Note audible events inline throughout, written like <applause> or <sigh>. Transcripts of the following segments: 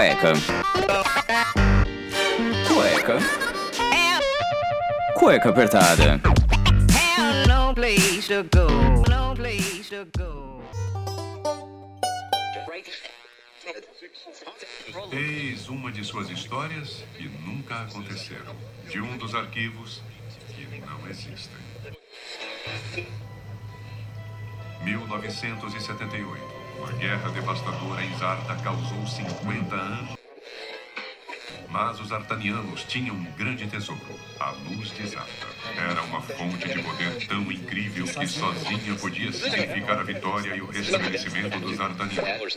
Cueca. Cueca. Cueca apertada. Eis uma de suas histórias que nunca aconteceram. De um dos arquivos que não existem. 1978. Uma guerra devastadora em Zarta causou 50 anos. Mas os artanianos tinham um grande tesouro, a luz de Zarta. Era uma fonte de poder tão incrível que sozinha podia significar a vitória e o restabelecimento dos artanianos.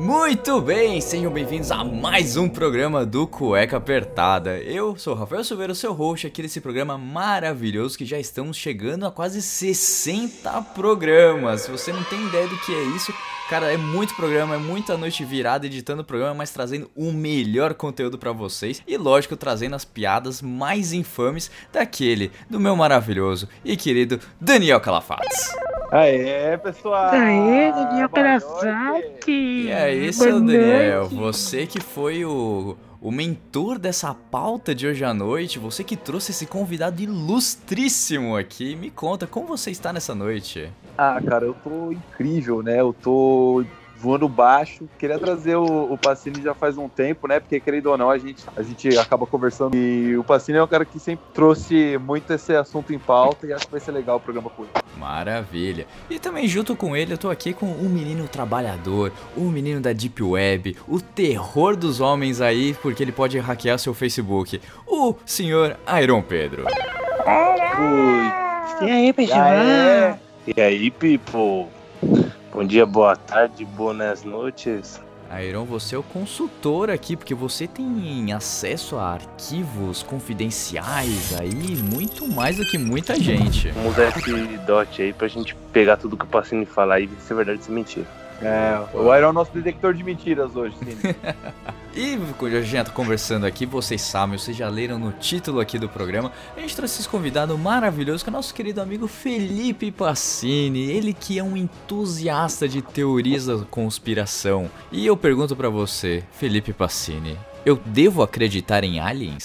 Muito bem, sejam bem-vindos a mais um programa do Cueca Apertada. Eu sou o Rafael Silveira, seu host aqui desse programa maravilhoso que já estamos chegando a quase 60 programas. Se você não tem ideia do que é isso, cara, é muito programa, é muita noite virada editando o programa, mas trazendo o melhor conteúdo para vocês e lógico, trazendo as piadas mais infames daquele do meu maravilhoso e querido Daniel Calafates. Aê, pessoal! Aê, Daniel Boa Karasaki! E aí, Boa seu Daniel, você que foi o, o mentor dessa pauta de hoje à noite, você que trouxe esse convidado ilustríssimo aqui, me conta como você está nessa noite. Ah, cara, eu tô incrível, né? Eu tô voando baixo. Queria trazer o, o Pacini já faz um tempo, né? Porque, querido ou não, a gente, a gente acaba conversando. E o Pacini é um cara que sempre trouxe muito esse assunto em pauta e acho que vai ser legal o programa com ele. Maravilha. E também junto com ele eu tô aqui com um menino trabalhador, um menino da Deep Web, o terror dos homens aí, porque ele pode hackear seu Facebook, o senhor Iron Pedro. Ui. E aí, pessoal? Aê. E aí, people? Bom dia, boa tarde, boas noites. Iron, você é o consultor aqui, porque você tem acesso a arquivos confidenciais aí, muito mais do que muita gente. Vamos usar esse dot aí pra gente pegar tudo que o Pacini falar e ver se é verdade ou se é mentira. É, o Iron é o nosso detector de mentiras hoje, sim. <laughs> E a gente tá conversando aqui, vocês sabem, vocês já leram no título aqui do programa, a gente trouxe esse convidado maravilhoso que é o nosso querido amigo Felipe Passini, ele que é um entusiasta de teorias da conspiração. E eu pergunto pra você, Felipe Passini, eu devo acreditar em aliens?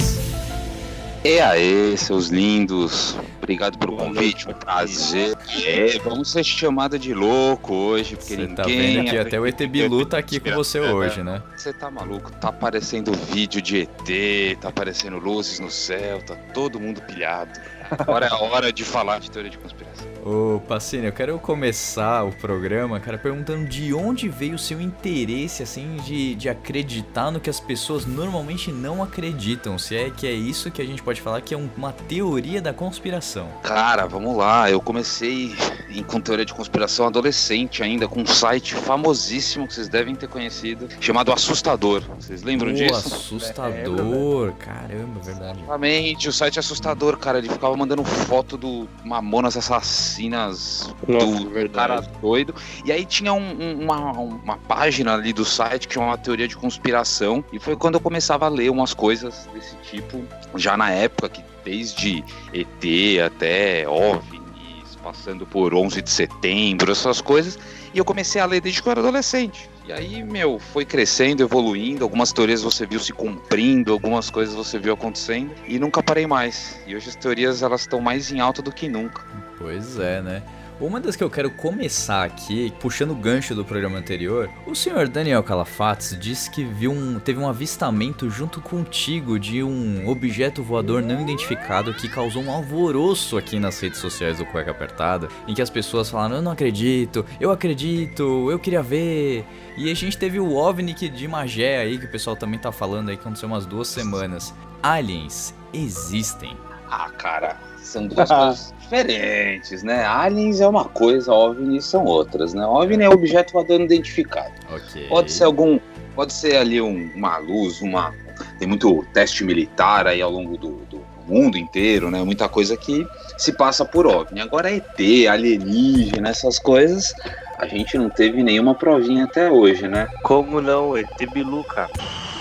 E aí, seus lindos. Obrigado pelo Boa convite. noite, Um prazer. É, vamos ser chamada de louco hoje, porque Você ninguém. tá vendo que até o ET Bilu tá aqui com você conspiração, hoje, né? né? Você tá maluco? Tá aparecendo vídeo de ET, tá aparecendo luzes no céu, tá todo mundo pilhado. Agora é a hora de falar de teoria de conspiração. Ô, Pacini, eu quero começar o programa, cara, perguntando de onde veio o seu interesse, assim, de, de acreditar no que as pessoas normalmente não acreditam. Se é que é isso que a gente pode falar que é um- uma teoria da conspiração. Cara, vamos lá. Eu comecei em com teoria de conspiração adolescente ainda, com um site famosíssimo que vocês devem ter conhecido, chamado Assustador. Vocês lembram Pô, disso? assustador, caramba, verdade. Exatamente, o site é assustador, cara. Ele ficava mandando foto do Mamonas Assassinas Nossa, do verdade. cara doido. E aí tinha um- um- uma, uma página ali do site que chamava Teoria de Conspiração. E foi quando eu começava a ler umas coisas desse tipo, já na época que desde ET até OVNIs, passando por 11 de setembro, essas coisas. E eu comecei a ler desde que eu era adolescente. E aí, meu, foi crescendo, evoluindo. Algumas teorias você viu se cumprindo, algumas coisas você viu acontecendo. E nunca parei mais. E hoje as teorias elas estão mais em alta do que nunca. Pois é, né? Uma das que eu quero começar aqui, puxando o gancho do programa anterior, o senhor Daniel Calafates disse que viu um, teve um avistamento junto contigo de um objeto voador não identificado que causou um alvoroço aqui nas redes sociais do Cueca Apertada, em que as pessoas falaram, eu não acredito, eu acredito, eu queria ver. E a gente teve o OVNI que- de Magé aí, que o pessoal também tá falando aí, que aconteceu umas duas semanas. Aliens existem. Ah, cara, são duas coisas <laughs> diferentes, né? Aliens é uma coisa, OVNIs são outras, né? OVNI é objeto voador não identificado. Ok. Pode ser algum. Pode ser ali um- uma luz, uma. Tem muito teste militar aí ao longo do, do mundo inteiro, né? Muita coisa que se passa por OVNI. Agora ET, alienígena, essas coisas, a gente não teve nenhuma provinha até hoje, né? Como não? ET Bilu, cara.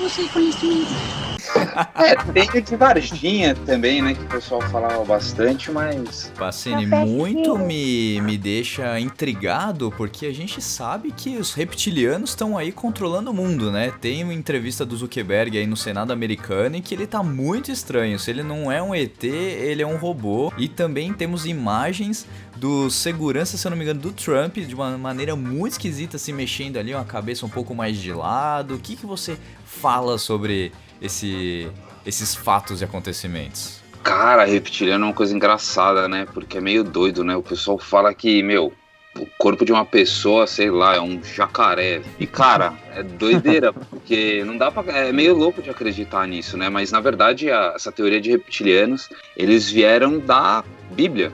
Você conhecimento. É, tem o de Varginha também, né? Que o pessoal falava bastante, mas. Pacini, muito me, me deixa intrigado, porque a gente sabe que os reptilianos estão aí controlando o mundo, né? Tem uma entrevista do Zuckerberg aí no Senado americano em que ele tá muito estranho. Se ele não é um ET, ele é um robô. E também temos imagens do segurança, se eu não me engano, do Trump, de uma maneira muito esquisita, se mexendo ali, uma cabeça um pouco mais de lado. O que, que você fala sobre esse, esses fatos e acontecimentos? Cara, reptiliano é uma coisa engraçada, né? Porque é meio doido, né? O pessoal fala que, meu, o corpo de uma pessoa, sei lá, é um jacaré. E, cara, é doideira, <laughs> porque não dá pra. É meio louco de acreditar nisso, né? Mas, na verdade, a- essa teoria de reptilianos, eles vieram da Bíblia.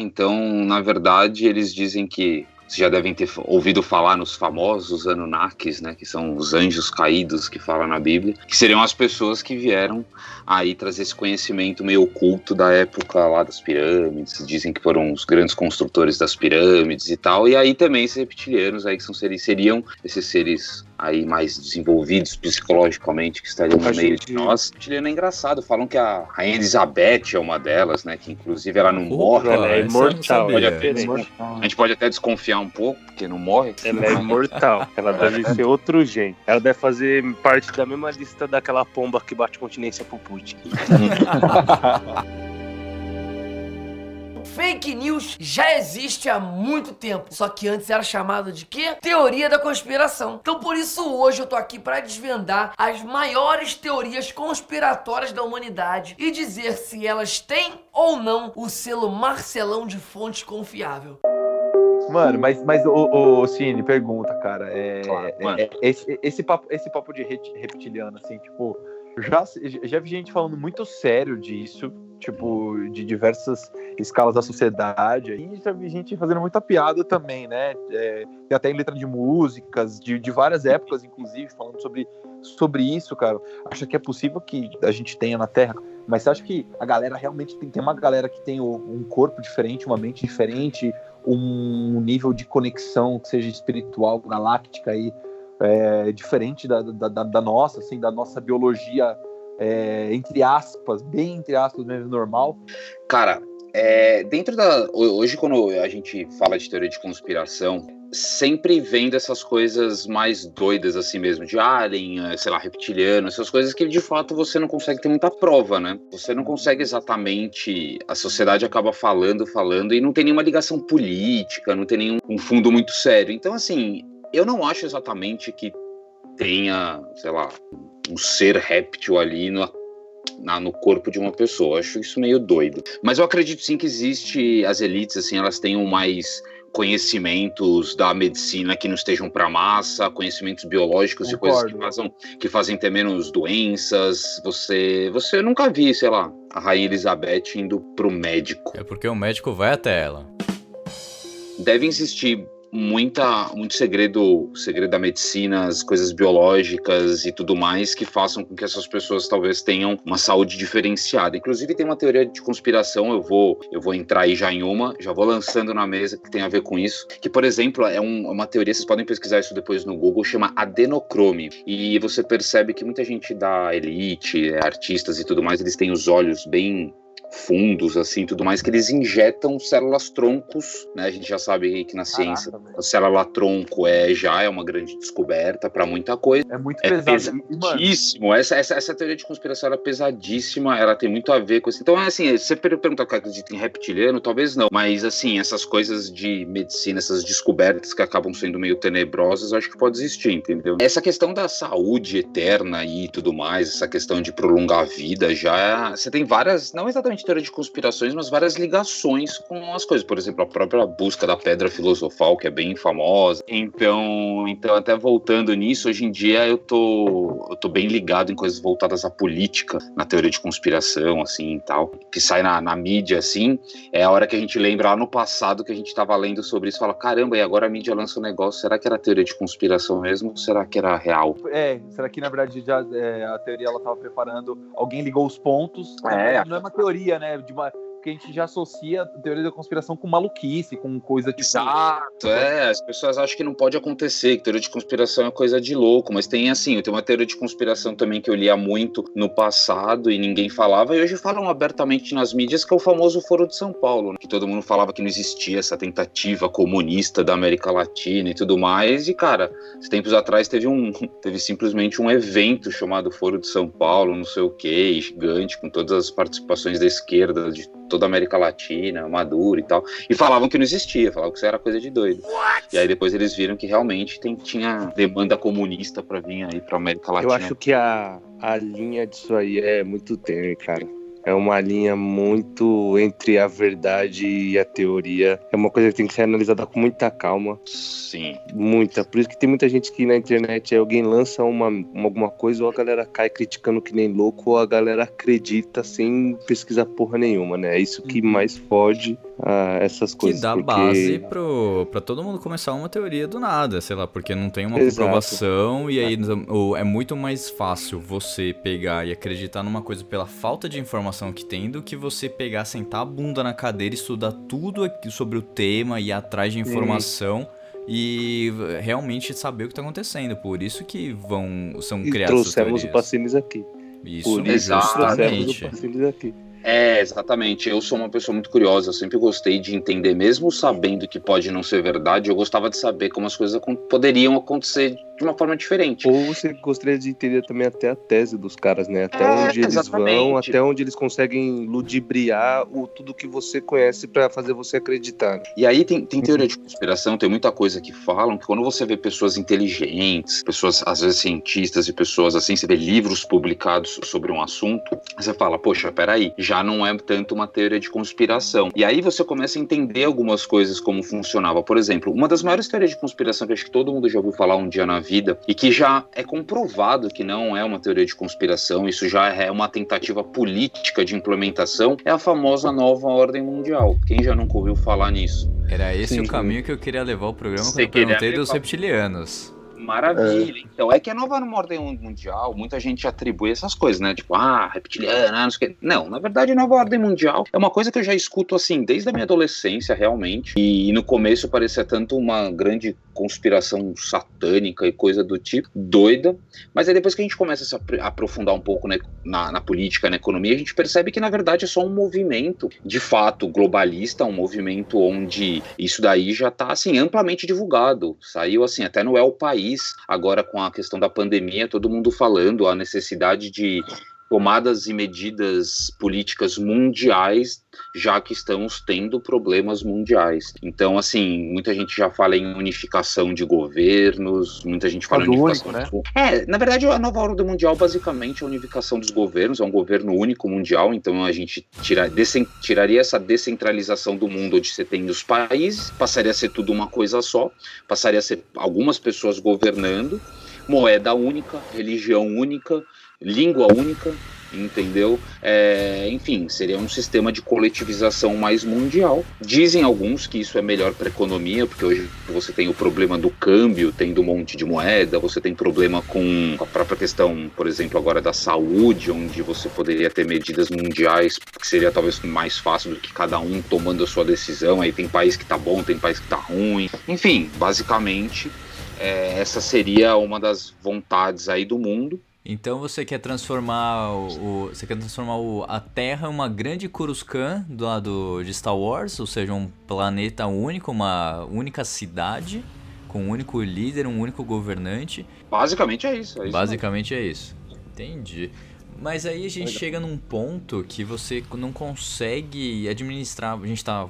Então, na verdade, eles dizem que vocês já devem ter ouvido falar nos famosos Anunnakis, né, que são os anjos caídos que fala na Bíblia, que seriam as pessoas que vieram aí trazer esse conhecimento meio oculto da época lá das pirâmides, dizem que foram os grandes construtores das pirâmides e tal, e aí também esses reptilianos aí que são seres, seriam esses seres aí mais desenvolvidos psicologicamente que estariam no meio gente- de nós. Reptiliano é engraçado, falam que a Rainha Elizabeth é uma delas, né, que inclusive ela não morre, ela é não imortal, sabia. Olha, é diferente. A gente pode até desconfiar um pouco, porque não morre. Ela é imortal. <laughs> Ela deve ser outro gen. Ela deve fazer parte da mesma lista daquela pomba que bate continência pro Putin. <laughs> Fake news já existe há muito tempo, só que antes era chamado de quê? Teoria da conspiração. Então por isso hoje eu tô aqui para desvendar as maiores teorias conspiratórias da humanidade e dizer se elas têm ou não o selo Marcelão de fonte confiável. Mano, mas, mas o, o Cine, pergunta, cara. É, Claro, é- mano. é- esse, esse, papo, esse papo de reptiliano, assim, tipo, já, já vi gente falando muito sério disso, tipo, de diversas escalas da sociedade. E já vi gente fazendo muita piada também, né? É, tem até em letra de músicas, de, de várias épocas, inclusive, falando sobre, sobre isso, cara. Acha que é possível que a gente tenha na Terra? Mas você acha que a galera realmente tem, tem uma galera que tem um corpo diferente, uma mente diferente, um nível de conexão que seja espiritual, galáctica aí, é, diferente da, da- da nossa, assim, da nossa biologia, é, entre aspas, bem entre aspas mesmo, normal. Cara, é, dentro da. ho- Hoje, quando a gente fala de teoria de conspiração, sempre vem dessas coisas mais doidas, assim mesmo, de alien, eh, sei lá, reptiliano, essas coisas que de fato você não consegue ter muita prova, né? Você não consegue exatamente. A sociedade acaba falando, falando, e não tem nenhuma ligação política, não tem nenhum um fundo muito sério. Então, assim, eu não acho exatamente que tenha, sei lá, um ser réptil ali no, na- no corpo de uma pessoa. Eu acho isso meio doido. Mas eu acredito sim que existe as elites, assim, elas tenham mais conhecimentos da medicina que não estejam para massa, conhecimentos biológicos e coisas que Concordo. fazem, que fazem ter menos doenças. Você, você nunca vi, sei lá, a Rainha Elizabeth indo pro médico. É porque o médico vai até ela. Deve existir muita, muito segredo, segredo da medicina, as coisas biológicas e tudo mais que façam com que essas pessoas talvez tenham uma saúde diferenciada. Inclusive tem uma teoria de conspiração, eu vou, eu vou entrar aí já em uma, já vou lançando na mesa que tem a ver com isso, que por exemplo é um- uma teoria, vocês podem pesquisar isso depois no Google, chama adenocrome. E você percebe que muita gente da elite, é, artistas e tudo mais, eles têm os olhos bem fundos, assim, tudo mais, que eles injetam células troncos, né? A gente já sabe que na ciência Caraca, a célula tronco é já é uma grande descoberta para muita coisa. É muito É pesado. E, mano, Pesadíssimo. Essa, essa, essa teoria de conspiração ela é pesadíssima, ela tem muito a ver com isso. Então, assim, se você per- perguntar que acredita em reptiliano, talvez não. Mas, assim, essas coisas de medicina, essas descobertas que acabam sendo meio tenebrosas, acho que pode existir, entendeu? Essa questão da saúde eterna e tudo mais, essa questão de prolongar a vida, já. Você tem várias, não exatamente teoria de conspirações, mas várias ligações com as coisas. Por exemplo, a própria busca da pedra filosofal, que é bem famosa. Então, então até voltando nisso, hoje em dia eu tô, eu tô bem ligado em coisas voltadas à política, na teoria de conspiração, assim e tal, que sai na, na mídia, assim. É a hora que a gente lembra lá no passado que a gente tava lendo sobre isso e fala: caramba, e agora a mídia lança um negócio, será que era teoria de conspiração mesmo ou será que era real? é, será que na verdade já é, a teoria ela tava preparando, alguém ligou os pontos? É. Não é uma teoria, né? De uma, porque a gente já associa a teoria da conspiração com maluquice, com coisa tipo. Exato, é. As pessoas acham que não pode acontecer, que teoria de conspiração é coisa de louco, mas tem assim, tem uma teoria de conspiração também que eu lia muito no passado e ninguém falava, e hoje falam abertamente nas mídias, que é o famoso Foro de São Paulo, né? que todo mundo falava que não existia essa tentativa comunista da América Latina e tudo mais, e cara, tempos atrás teve um, <laughs> teve simplesmente um evento chamado Foro de São Paulo, não sei o que, gigante, com todas as participações da esquerda de toda a América Latina, Maduro e tal, e falavam que não existia, falavam que isso era coisa de doido. E aí depois eles viram que realmente tem, tinha demanda comunista pra vir aí pra América Eu Latina. acho que a, a linha disso aí é muito tênue, cara. É uma linha muito entre a verdade e a teoria. É uma coisa que tem que ser analisada com muita calma. Sim. Muita. Por isso que tem muita gente que na internet alguém lança uma, uma- alguma coisa ou a galera cai criticando que nem louco ou a galera acredita sem pesquisar porra nenhuma, né? É isso que mais fode ah, essas Que coisas. dá porque... base pro, pra todo mundo começar uma teoria do nada, sei lá, porque não tem uma Exato. comprovação e aí o- é muito mais fácil você pegar e acreditar numa coisa pela falta de informação que tem do que você pegar, sentar a bunda na cadeira, estudar tudo sobre o tema e ir atrás de informação e realmente saber o que tá acontecendo. Por isso que vão são E criadas trouxemos o. Passinhos aqui. Isso, Por isso trouxemos o. Passinhos aqui. É, exatamente. Eu sou uma pessoa muito curiosa. Eu sempre gostei de entender, mesmo sabendo que pode não ser verdade, eu gostava de saber como as coisas poderiam acontecer de uma forma diferente. Ou você gostaria de entender também até a tese dos caras, né? Até É, onde eles vão, exatamente. até onde eles conseguem ludibriar o tudo que você conhece pra fazer você acreditar. E aí tem, tem teoria de conspiração, tem muita coisa que falam que quando você vê pessoas inteligentes, pessoas, às vezes cientistas e pessoas assim, você vê livros publicados sobre um assunto, você fala, poxa, peraí, já não é tanto uma teoria de conspiração. E aí você começa a entender algumas coisas como funcionava. Por exemplo, uma das maiores teorias de conspiração que acho que todo mundo já ouviu falar um dia na vida e que já é comprovado que não é uma teoria de conspiração, isso já é uma tentativa política de implementação, é a famosa nova ordem mundial. Quem já nunca ouviu falar nisso? Era esse Sim, o caminho que eu queria levar o programa quando eu queria perguntei dos reptilianos. Maravilha. Então, é que a nova ordem mundial, muita gente atribui essas coisas, né? Tipo, ah, reptiliana, não sei o quê. Não, na verdade, a nova ordem mundial é uma coisa que eu já escuto, assim, desde a minha adolescência, realmente. E no começo parecia tanto uma grande conspiração satânica e coisa do tipo, doida. Mas aí depois que a gente começa a se apr- aprofundar um pouco né, na, na política, na economia, a gente percebe que, na verdade, é só um movimento, de fato, globalista, um movimento onde isso daí já está, assim, amplamente divulgado. Saiu, assim, até no El País, agora com a questão da pandemia, todo mundo falando a necessidade de tomadas e medidas políticas mundiais, já que estamos tendo problemas mundiais. Então, assim, muita gente já fala em unificação de governos, muita gente fala em unificação. É, na verdade, a nova ordem mundial basicamente é a unificação dos governos, é um governo único mundial, então a gente tira, tiraria essa descentralização do mundo onde você tem os países, passaria a ser tudo uma coisa só, passaria a ser algumas pessoas governando, moeda única, religião única, língua única, entendeu? É, enfim, seria um sistema de coletivização mais mundial. Dizem alguns que isso é melhor para a economia, porque hoje você tem o problema do câmbio, tendo um monte de moeda, você tem problema com a própria questão, por exemplo, agora da saúde, onde você poderia ter medidas mundiais, que seria talvez mais fácil do que cada um tomando a sua decisão. Aí tem país que tá bom, tem país que tá ruim. Enfim, basicamente, é, essa seria uma das vontades aí do mundo. Então você quer transformar o, o- você quer transformar o- a Terra em uma grande Coruscant do lado de Star Wars, ou seja, um planeta único, uma única cidade com um único líder, um único governante. Basicamente é isso. É isso Basicamente é isso. Entendi. Mas aí a gente chega num ponto que você não consegue administrar. A gente tá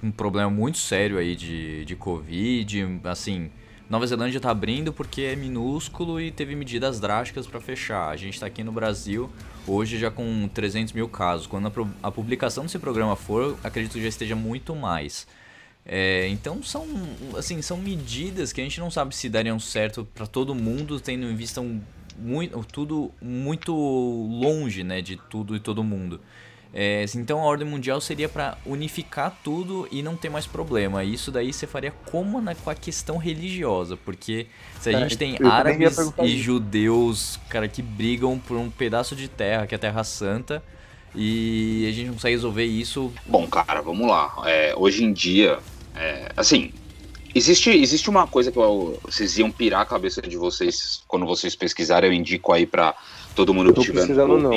com um problema muito sério aí de, de Covid. Assim, Nova Zelândia tá abrindo porque é minúsculo e teve medidas drásticas para fechar. A gente tá aqui no Brasil hoje já com 300 mil casos. Quando a, a publicação desse programa for, acredito que já esteja muito mais. É, então são assim são medidas que a gente não sabe se dariam certo para todo mundo, tendo em vista um, muito, tudo muito longe né, de tudo e todo mundo. É, então a ordem mundial seria para unificar tudo e não ter mais problema. Isso daí você faria como na, com a questão religiosa, porque se a É, gente tem árabes e isso. judeus, cara, que brigam por um pedaço de terra, que é a Terra Santa, e a gente consegue resolver isso. Bom, cara, vamos lá. É, hoje em dia, é, assim, existe, existe uma coisa que eu- vocês iam pirar a cabeça de vocês quando vocês pesquisarem, eu indico aí pra todo mundo que estiver precisando não.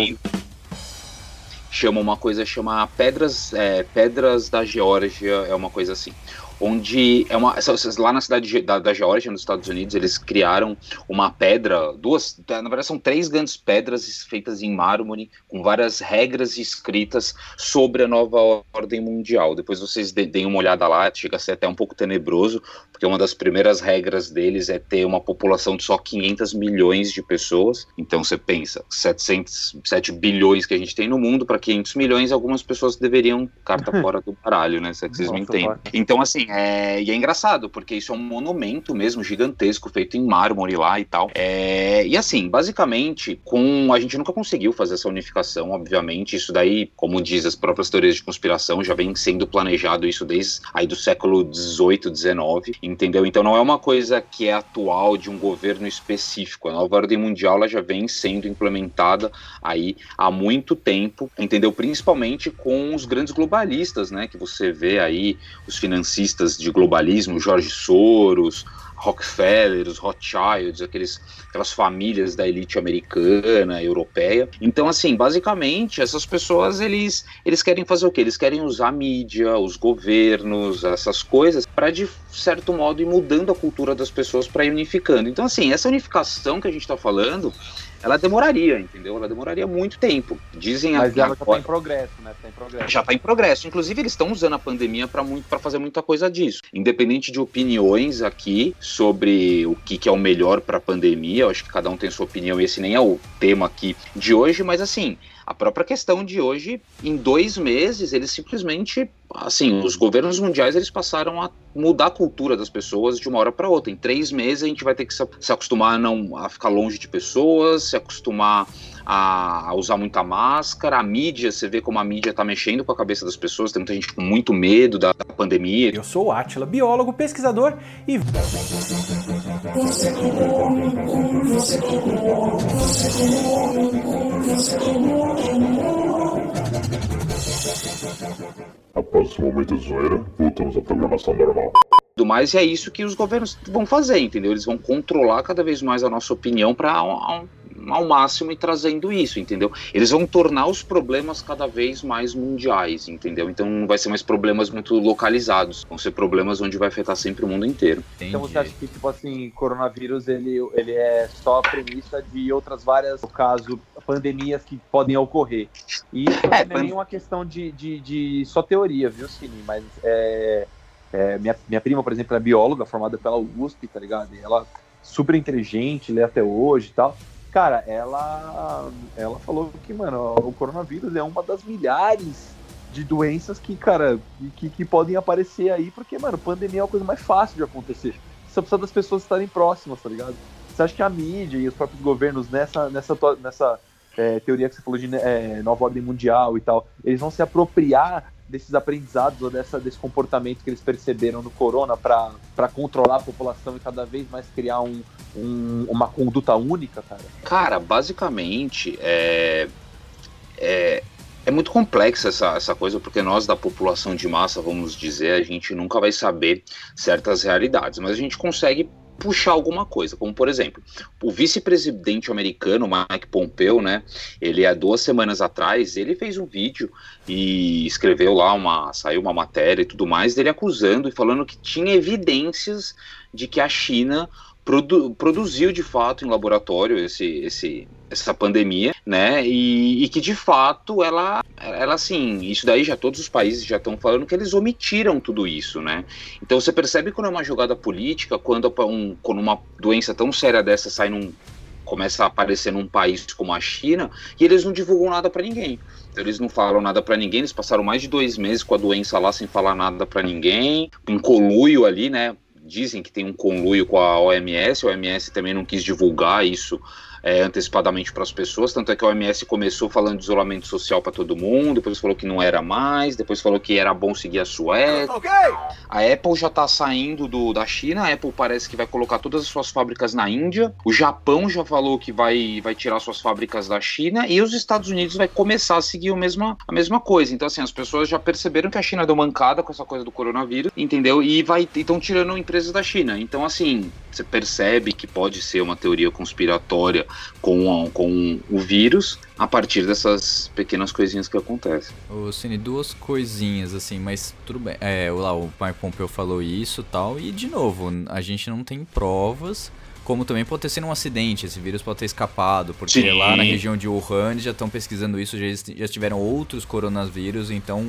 Chama uma coisa, chama Pedras, é, Pedras da Geórgia, é uma coisa assim. Onde é uma. Lá na cidade de- da, da Geórgia, nos Estados Unidos, eles criaram uma pedra, duas, na verdade são três grandes pedras feitas em mármore, com várias regras escritas sobre a nova ordem mundial. Depois vocês de- deem uma olhada lá, chega a ser até um pouco tenebroso, porque uma das primeiras regras deles é ter uma população de só 500 milhões de pessoas. Então você pensa, 700, 7 bilhões que a gente tem no mundo, para 500 milhões, algumas pessoas deveriam carta <laughs> fora do baralho, né? Se é que vocês me Nossa, entendem. pai. Então, assim, é... e é engraçado, porque isso é um monumento mesmo, gigantesco, feito em mármore lá e tal. É... E assim, basicamente, com a gente nunca conseguiu fazer essa unificação, obviamente. Isso daí, como diz as próprias teorias de conspiração, já vem sendo planejado isso desde aí do século 18, 19, entendeu? Então não é uma coisa que é atual de um governo específico. A nova ordem mundial ela já vem sendo implementada aí há muito tempo, entendeu? Principalmente com os grandes globalistas, né? Que você vê aí os financistas de globalismo, Jorge Soros, Rockefeller, os Rothschilds, aqueles, aquelas famílias da elite americana, europeia. Então, assim, basicamente, essas pessoas, eles, eles querem fazer o quê? Eles querem usar a mídia, os governos, essas coisas, para de certo modo ir mudando a cultura das pessoas para ir unificando. Então, assim, essa unificação que a gente está falando, ela demoraria, entendeu? Ela demoraria muito tempo. Dizem Mas ela já tá agora- em progresso, né? Tá em progresso. já está em progresso. Inclusive, eles estão usando a pandemia para fazer muita coisa disso. Independente de opiniões aqui sobre o que, que é o melhor para a pandemia, eu acho que cada um tem sua opinião. Esse nem é o tema aqui de hoje, mas assim. A própria questão de hoje, em dois meses, eles simplesmente, assim, os governos mundiais eles passaram a mudar a cultura das pessoas de uma hora para outra. Em três meses a gente vai ter que se acostumar a não a ficar longe de pessoas, se acostumar a, usar muita máscara, a mídia, você vê como a mídia tá mexendo com a cabeça das pessoas, tem muita gente com muito medo da, da pandemia. Eu sou o Átila, biólogo, pesquisador e Após esse momento de zoeira, voltamos à programação normal. tudo mais, é isso que os governos vão fazer, entendeu? Eles vão controlar cada vez mais a nossa opinião para ao, máximo e trazendo isso, entendeu? Eles vão tornar os problemas cada vez mais mundiais, entendeu? Então não vai ser mais problemas muito localizados, vão ser problemas onde vai afetar sempre o mundo inteiro. Então você acha que, tipo assim, coronavírus, ele, ele é só a premissa de outras várias, no caso, pandemias que podem ocorrer. E isso É, não é nem uma questão de, de, de só teoria, viu, Cine? Mas é, é, minha, minha prima, por exemplo, é bióloga, formada pela USP, tá ligado? E ela super inteligente, lê até hoje e tal. Cara, ela, ela falou que, mano, o coronavírus é uma das milhares de doenças que, cara, que, que podem aparecer aí, porque, mano, pandemia é a coisa mais fácil de acontecer. Só precisa das pessoas estarem próximas, tá ligado? Você acha que a mídia e os próprios governos, nessa, nessa, nessa é, teoria que você falou de é, nova ordem mundial e tal, eles vão se apropriar desses aprendizados ou dessa, desse comportamento que eles perceberam no corona para controlar a população e cada vez mais criar um, um- uma conduta única, cara? Cara, basicamente é, é, é muito complexa essa, essa coisa, porque nós da população de massa, vamos dizer, a gente nunca vai saber certas realidades, mas a gente consegue puxar alguma coisa, como por exemplo, o vice-presidente americano, Mike Pompeo, né, ele há duas semanas atrás, ele fez um vídeo e escreveu lá uma, saiu uma matéria e tudo mais, dele acusando e falando que tinha evidências de que a China produ- produziu de fato em laboratório esse, esse, essa pandemia, né? E, e que de fato ela, ela assim, isso daí já todos os países já estão falando que eles omitiram tudo isso, né? Então você percebe quando é uma jogada política, quando, um, quando uma doença tão séria dessa sai num começa a aparecer num país como a China e eles não divulgam nada para ninguém. Eles não falam nada para ninguém. Eles passaram mais de dois meses com a doença lá sem falar nada para ninguém, um conluio ali, né? Dizem que tem um conluio com a OMS. A OMS também não quis divulgar isso é, antecipadamente para as pessoas, tanto é que a OMS começou falando de isolamento social para todo mundo, depois falou que não era mais, depois falou que era bom seguir a Suécia. A Apple já está saindo do, da China, a Apple parece que vai colocar todas as suas fábricas na Índia, o Japão já falou que vai, vai tirar suas fábricas da China e os Estados Unidos vai começar a seguir o mesma, a mesma coisa. Então, assim, as pessoas já perceberam que a China deu mancada com essa coisa do coronavírus, entendeu? E vai estão tirando empresas da China. Então, assim, você percebe que pode ser uma teoria conspiratória com, a- com o vírus a partir dessas pequenas coisinhas que acontecem. Ô, Cine, duas coisinhas, assim, mas tudo bem. É, lá, o Mark Pompeo falou isso e tal, e de novo, a gente não tem provas, como também pode ter sido um acidente, esse vírus pode ter escapado, porque Sim. lá na região de Wuhan já estão pesquisando isso, já, já tiveram outros coronavírus, então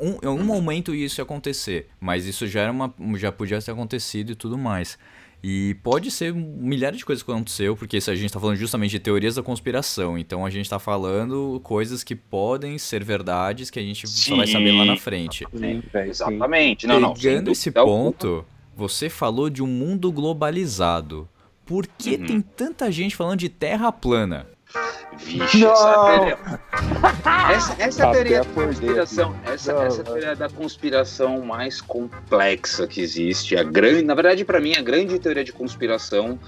um, em um momento isso ia acontecer, mas isso já, era uma, já podia ter acontecido e tudo mais. E pode ser milhares de coisas que aconteceu, porque isso a gente está falando justamente de teorias da conspiração. Então a gente está falando coisas que podem ser verdades que a gente só vai saber lá na Sim. frente. Sim, sim. Exatamente. Não, Pegando esse alguma. ponto, você falou de um mundo globalizado. Por que Uhum. tem tanta gente falando de terra plana? Vixe, Não! essa teoria. Essa, essa é teoria da conspiração. Essa, Não, essa é não. teoria da conspiração mais complexa que existe. A grande, na verdade, para mim, a grande teoria de conspiração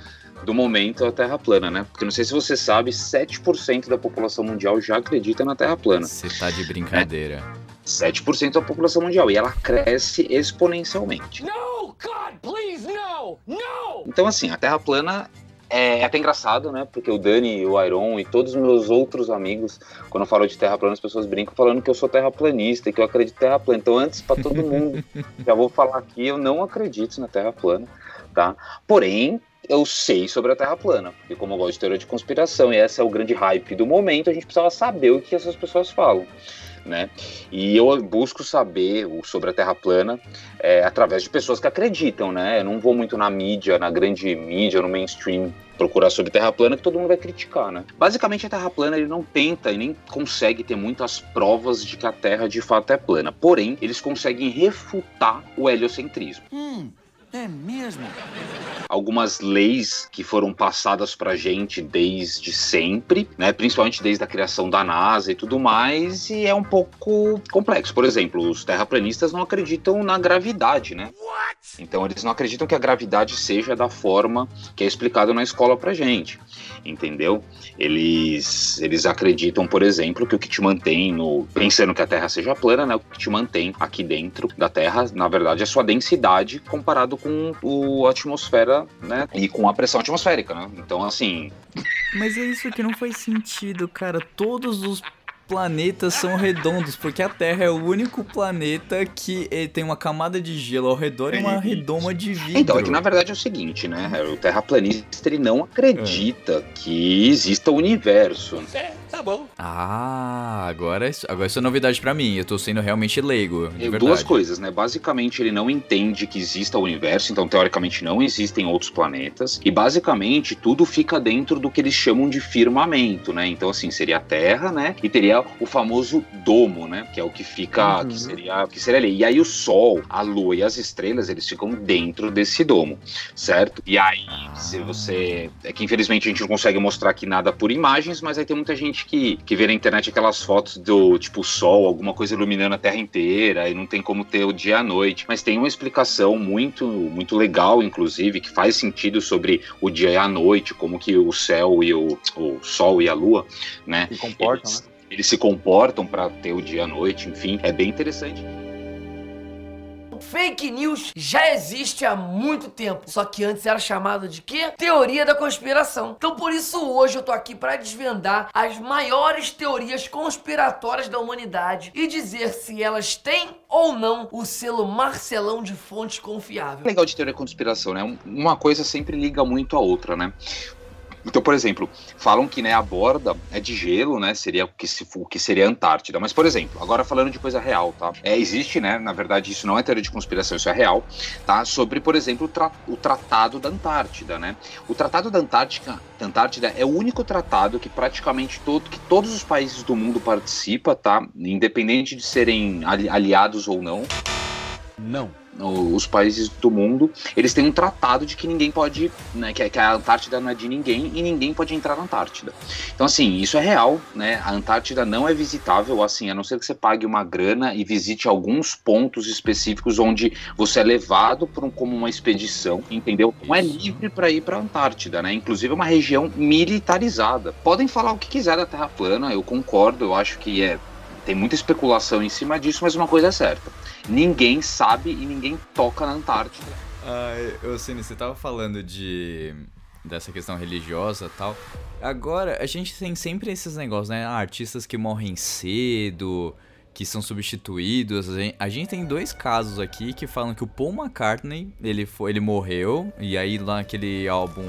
do momento é a Terra plana, né? Porque não sei se você sabe, 7% da população mundial já acredita na Terra plana. Você tá de brincadeira. 7% da população mundial. E ela cresce exponencialmente. No, God, please, no! No! Então, assim, a Terra plana é até engraçado, né? Porque o Dani, o Iron e todos os meus outros amigos, quando eu falo de Terra plana, as pessoas brincam falando que eu sou terraplanista e que eu acredito em Terra plana. Então, antes, para todo mundo, <laughs> já vou falar aqui, eu não acredito na Terra plana, tá? Porém, eu sei sobre a Terra plana, porque como eu gosto de teoria de conspiração e esse é o grande hype do momento, a gente precisava saber o que essas pessoas falam. Né? E eu busco saber sobre a Terra plana é, através de pessoas que acreditam, né? Eu não vou muito na mídia, na grande mídia, no mainstream, procurar sobre Terra plana que todo mundo vai criticar, né? Basicamente, a Terra plana ele não tenta e nem consegue ter muitas provas de que a Terra de fato é plana. Porém, eles conseguem refutar o heliocentrismo. É mesmo? Algumas leis que foram passadas pra gente desde sempre, né? Principalmente desde a criação da NASA e tudo mais, e é um pouco complexo. Por exemplo, os terraplanistas não acreditam na gravidade, né? Então eles não acreditam que a gravidade seja da forma que é explicado na escola pra gente, entendeu? Eles, eles acreditam, por exemplo, que o que te mantém no. Pensando que a Terra seja plana, né? O que te mantém aqui dentro da Terra, na verdade, é a sua densidade comparado com o, a atmosfera, né? E com a pressão atmosférica, né? Então, assim, Mas é isso que não faz sentido, cara. Todos os planetas são redondos, porque a Terra é o único planeta que eh, tem uma camada de gelo ao redor e uma redoma de vidro. Então, é que na verdade é o seguinte, né? O terraplanista ele não acredita que exista o universo. Ah, agora, isso- agora isso é novidade pra mim. Eu tô sendo realmente leigo, de É, verdade. Duas coisas, né? Basicamente, ele não entende que exista o universo, então, teoricamente, não existem outros planetas. E, basicamente, tudo fica dentro do que eles chamam de firmamento, né? Então, assim, seria a Terra, né? E teria o famoso domo, né? Que é o que fica. Uhum. Que, seria, que seria ali. E aí, o Sol, a Lua e as estrelas, eles ficam dentro desse domo, certo? E aí, se você. É que, infelizmente, a gente não consegue mostrar aqui nada por imagens, mas aí tem muita gente que, que vê na internet aquelas fotos do tipo Sol, alguma coisa iluminando a Terra inteira, e não tem como ter o dia a noite. Mas tem uma explicação muito, muito legal, inclusive, que faz sentido sobre o dia e a noite, como que o céu e o, o Sol e a Lua, né? Se comportam, eles, né? eles se comportam para ter o dia e a noite, enfim, é bem interessante. Fake news já existe há muito tempo, só que antes era chamado de quê? Teoria da conspiração. Então por isso hoje eu tô aqui para desvendar as maiores teorias conspiratórias da humanidade e dizer se elas têm ou não o selo Marcelão de fonte confiável. legal de teoria da conspiração, né? Um- Uma coisa sempre liga muito a outra, né? Então, por exemplo, falam que né, a borda é de gelo, né? Seria o que, se, o que seria a Antártida. Mas, por exemplo, agora falando de coisa real, tá? É, existe, né? Na verdade, isso não é teoria de conspiração, isso é real, tá? Sobre, por exemplo, o, tra- o Tratado da Antártida, né? O Tratado da Antártica, da Antártida é o único tratado que praticamente todo, que todos os países do mundo participam, tá? Independente de serem ali- aliados ou não. Não. os países do mundo, eles têm um tratado de que ninguém pode, né, que, que a Antártida não é de ninguém e ninguém pode entrar na Antártida. Então, assim, isso é real, né? A Antártida não é visitável, assim, a não ser que você pague uma grana e visite alguns pontos específicos onde você é levado por um, como uma expedição, entendeu? Não é livre para ir para a Antártida, né? Inclusive é uma região militarizada. Podem falar o que quiser da Terra plana, eu concordo, eu acho que é tem muita especulação em cima disso, mas uma coisa é certa. Ninguém sabe e ninguém toca na Antártida. Ai, ô Cine, você tava falando de dessa questão religiosa tal. Agora, a gente tem sempre esses negócios, né? Ah, artistas que morrem cedo, que são substituídos. A gente, a gente tem dois casos aqui que falam que o Paul McCartney, ele, foi, ele morreu, e aí lá naquele álbum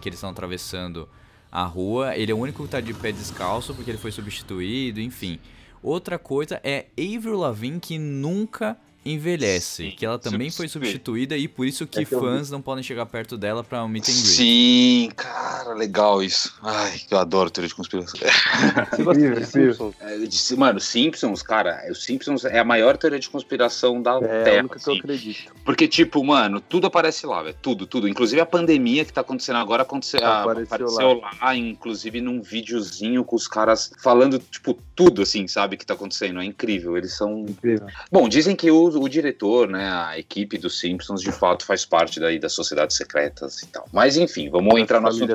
que eles estão atravessando a rua, ele é o único que tá de pé descalço porque ele foi substituído, enfim. Outra coisa é Avril Lavigne que nunca envelhece, Sim, que ela também foi substituída. e por isso que É que eu vi. fãs não podem chegar perto dela pra um meet and greet. Sim, cara, legal isso. Ai, eu adoro teoria de conspiração. <laughs> Você gosta de. Simpsons? É, de- Mano, Simpsons, cara, os Simpsons é a maior teoria de conspiração da É a Terra. única que eu assim. acredito. Porque, tipo, mano, tudo aparece lá, velho. Tudo, tudo. Inclusive a pandemia que tá acontecendo agora aconteceu, ah, Apareceu apareceu, lá. inclusive num videozinho com os caras falando, tipo, tudo, assim, sabe, que tá acontecendo. É incrível. Eles são. Incrível. Bom, dizem que o, o diretor, né, a equipe dos Simpsons, de fato, faz parte daí das sociedades secretas e tal. Mas, enfim, vamos entrar no assunto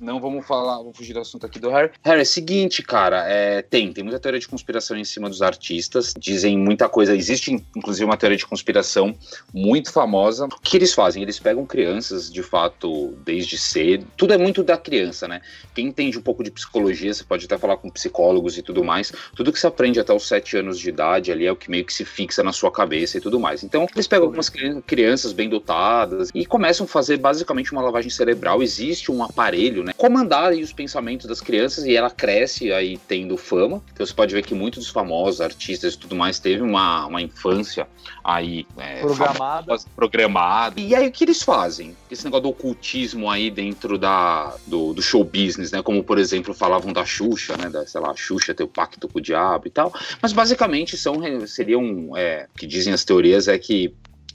Não vamos falar, vamos fugir do assunto aqui do Harry. Harry, é seguinte, cara, é, tem, tem muita teoria de conspiração em cima dos artistas, dizem muita coisa, existe inclusive uma teoria de conspiração muito famosa. O que eles fazem? Eles pegam crianças, de fato, desde cedo, tudo é muito da criança, né? Quem entende um pouco de psicologia, você pode até falar com psicólogos e tudo mais, tudo que você aprende até os sete anos de idade ali é o que meio que se fixa na sua cabeça e tudo mais. Então, eles pegam algumas cri- crianças bem dotadas e começam a fazer basicamente uma lavagem cerebral. Existe um aparelho, né? Comandar aí os pensamentos das crianças e ela cresce aí tendo fama. Então você pode ver que muitos dos famosos, artistas e tudo mais, teve uma, uma infância aí é, Programada. famosa, programada. E aí o que eles fazem? Esse negócio do ocultismo aí dentro da, do, do show business, né? Como, por exemplo, falavam da Xuxa, né? Da, sei lá, a Xuxa ter o pacto com o diabo e tal. Mas basicamente são, seriam, é, o que dizem as teorias é que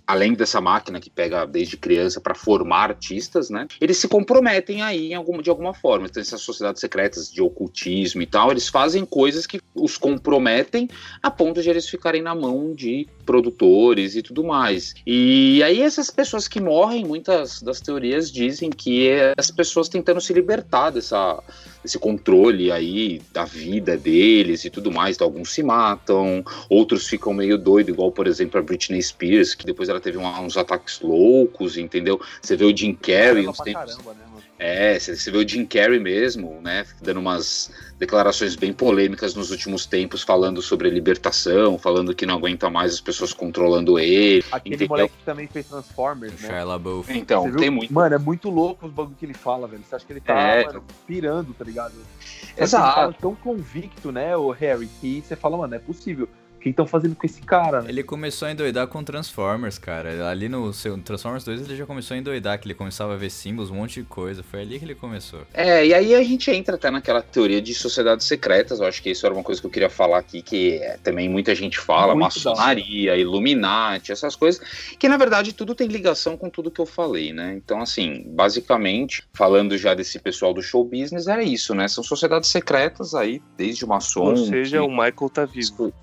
além dessa máquina que pega desde criança para formar artistas, né? Eles se comprometem aí alguma, de alguma forma. Então, essas sociedades secretas de ocultismo e tal, eles fazem coisas que os comprometem a ponto de eles ficarem na mão de produtores e tudo mais. E aí essas pessoas que morrem, muitas das teorias dizem que é as pessoas tentando se libertar dessa esse controle aí da vida deles e tudo mais. Então, alguns se matam, outros ficam meio doidos, igual, por exemplo, a Britney Spears, que depois ela teve um- uns ataques loucos, entendeu? Você vê o Jim Carrey uns tempos. caramba, né? É, você vê o Jim Carrey mesmo, né? Dando umas declarações bem polêmicas nos últimos tempos, falando sobre libertação, falando que não aguenta mais as pessoas controlando ele. Aquele entendeu? moleque que também fez Transformers, né? Shia LaBeouf. Então, Você viu? tem muito. Mano, é muito louco os bagulho que ele fala, velho. Você acha que ele tá, É. mano, pirando, tá ligado? Só que Ele Exato. fala tão convicto, né, o Harry, que você fala, mano, é possível. O que estão fazendo com esse cara, né? Ele começou a endoidar com Transformers, cara. Ali no seu Transformers 2 ele já começou a endoidar, que ele começava a ver símbolos, um monte de coisa. Foi ali que ele começou. É, e aí a gente entra até naquela teoria de sociedades secretas. Eu acho que isso era uma coisa que eu queria falar aqui, que é, também muita gente fala, Muito maçonaria, Illuminati, essas coisas, que na verdade tudo tem ligação com tudo que eu falei, né? Então, assim, basicamente, falando já desse pessoal do show business, era isso, né? São sociedades secretas aí, desde maçom. Ou seja, que- o Michael tá vivo.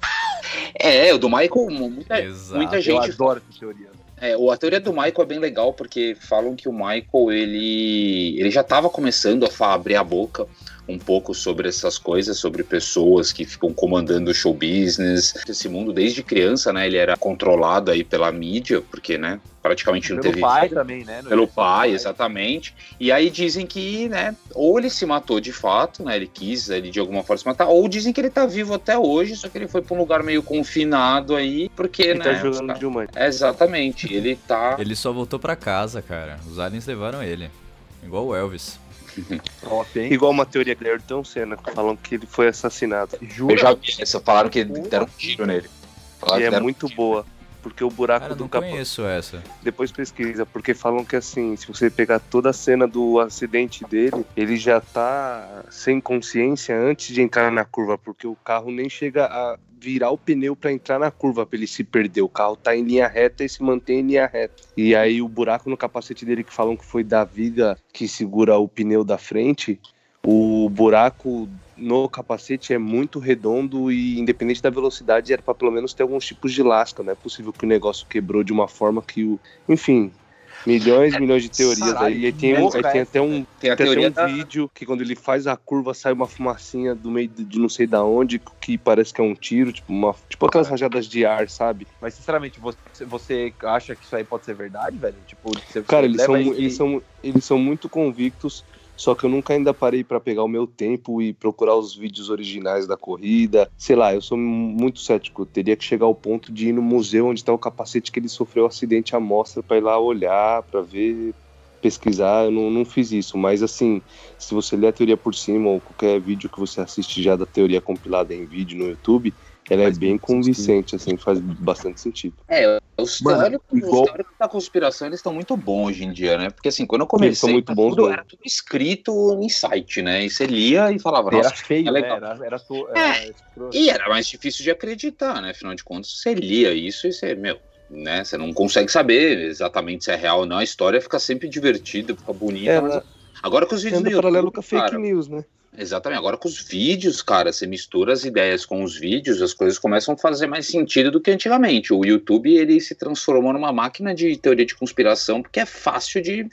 É, o do Michael, muita, Exato. muita Eu gente adoro essa teoria. é, o- a teoria do Michael é bem legal porque falam que o Michael ele, ele já estava começando a abrir a boca um pouco sobre essas coisas, sobre pessoas que ficam comandando o show business. Esse mundo desde criança, né? Ele era controlado aí pela mídia, porque, né? Praticamente não Pelo teve pai também, né? pelo do pai, exatamente. E aí dizem que, né, ou ele se matou de fato, né, ele quis ele de alguma forma se matar, ou dizem que ele tá vivo até hoje, só que ele foi pra um lugar meio confinado aí, porque, Ele né, tá jogando caras- de humano. Exatamente, ele tá. Ele só voltou pra casa, cara. Os aliens levaram ele. Igual o Elvis. <laughs> Top, hein? Igual uma teoria de Ayrton Senna, falando que ele foi assassinado. Jura? Eu já vi essa, falaram que deram um tiro nele. Falaram E é muito boa. Porque o buraco Cara, do não capacete. conheço essa. Depois pesquisa, porque falam que assim, se você pegar toda a cena do acidente dele, ele já tá sem consciência antes de entrar na curva, porque o carro nem chega a virar o pneu pra entrar na curva pra ele se perder. O carro tá em linha reta e se mantém em linha reta. E aí o buraco no capacete dele que falam que foi da viga que segura o pneu da frente, o buraco no capacete é muito redondo e independente da velocidade era para pelo menos ter alguns tipos de lasca. Não é possível que o negócio quebrou de uma forma que o, enfim, milhões, e milhões de teorias Caralho, aí. E tem, um- aí tem essa, até um Tem a tem até um da... vídeo que quando ele faz a curva sai uma fumacinha do meio de, de não sei da onde que parece que é um tiro, tipo uma tipo aquelas rajadas de ar, sabe? Mas sinceramente, você, você acha que isso aí pode ser verdade, velho? Tipo, Cara, eles são, eles, são, eles são muito convictos, só que eu nunca ainda parei pra pegar o meu tempo e procurar os vídeos originais da corrida. Sei lá, eu sou muito cético. Eu teria que chegar ao ponto de ir no museu onde tá o capacete que ele sofreu o acidente à mostra pra ir lá olhar, pra ver, pesquisar. Eu não, não fiz isso, mas assim, se você ler a teoria por cima ou qualquer vídeo que você assiste já da teoria compilada em vídeo no YouTube, ela Faz é bem convincente, assim, faz bastante sentido. É, os teóricos, os igual- teóricos da conspiração, eles estão muito bons hoje em dia, né? Porque assim, quando eu comecei, são muito era bons tudo, era tudo escrito em site, né? E você lia e falava, Era nossa, feio, é né? legal. Era, era, to- É. era escroto. E era mais difícil de acreditar, né? Afinal de contas, você lia isso e você, meu, né? Você não consegue saber exatamente se é real ou não. A história fica sempre divertida, fica bonita. É, mas- ela Agora com os vídeos no YouTube, paralelo com a fake cara, news, né? Exatamente. Agora com os vídeos, cara, você mistura as ideias com os vídeos, as coisas começam a fazer mais sentido do que antigamente. O YouTube, ele se transformou numa máquina de teoria de conspiração, porque é fácil de,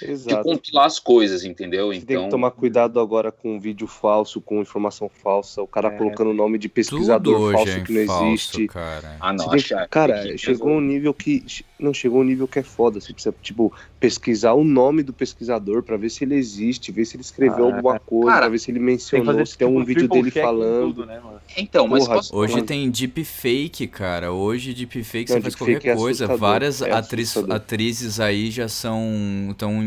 de compilar as coisas, entendeu? Você tem Então, que tomar cuidado agora com vídeo falso, com informação falsa, o cara É. colocando o nome de pesquisador falso é que não falso, existe. cara. ah, não, tem que- que- cara, que- chegou um nível que. Não, chegou um nível que é foda. Você precisa, tipo, pesquisar o nome do pesquisador pra ver se ele existe, ver se ele escreveu Ah, alguma coisa, Cara, se ele Tem mencionou, fazer se tem um tipo, vídeo triple dele falando. Tudo, né, mano? Então, mas Porra, posso Hoje Mano. tem deepfake, cara. Hoje deepfake Não, você faz qualquer é coisa. Várias é atriz- atrizes aí já são estão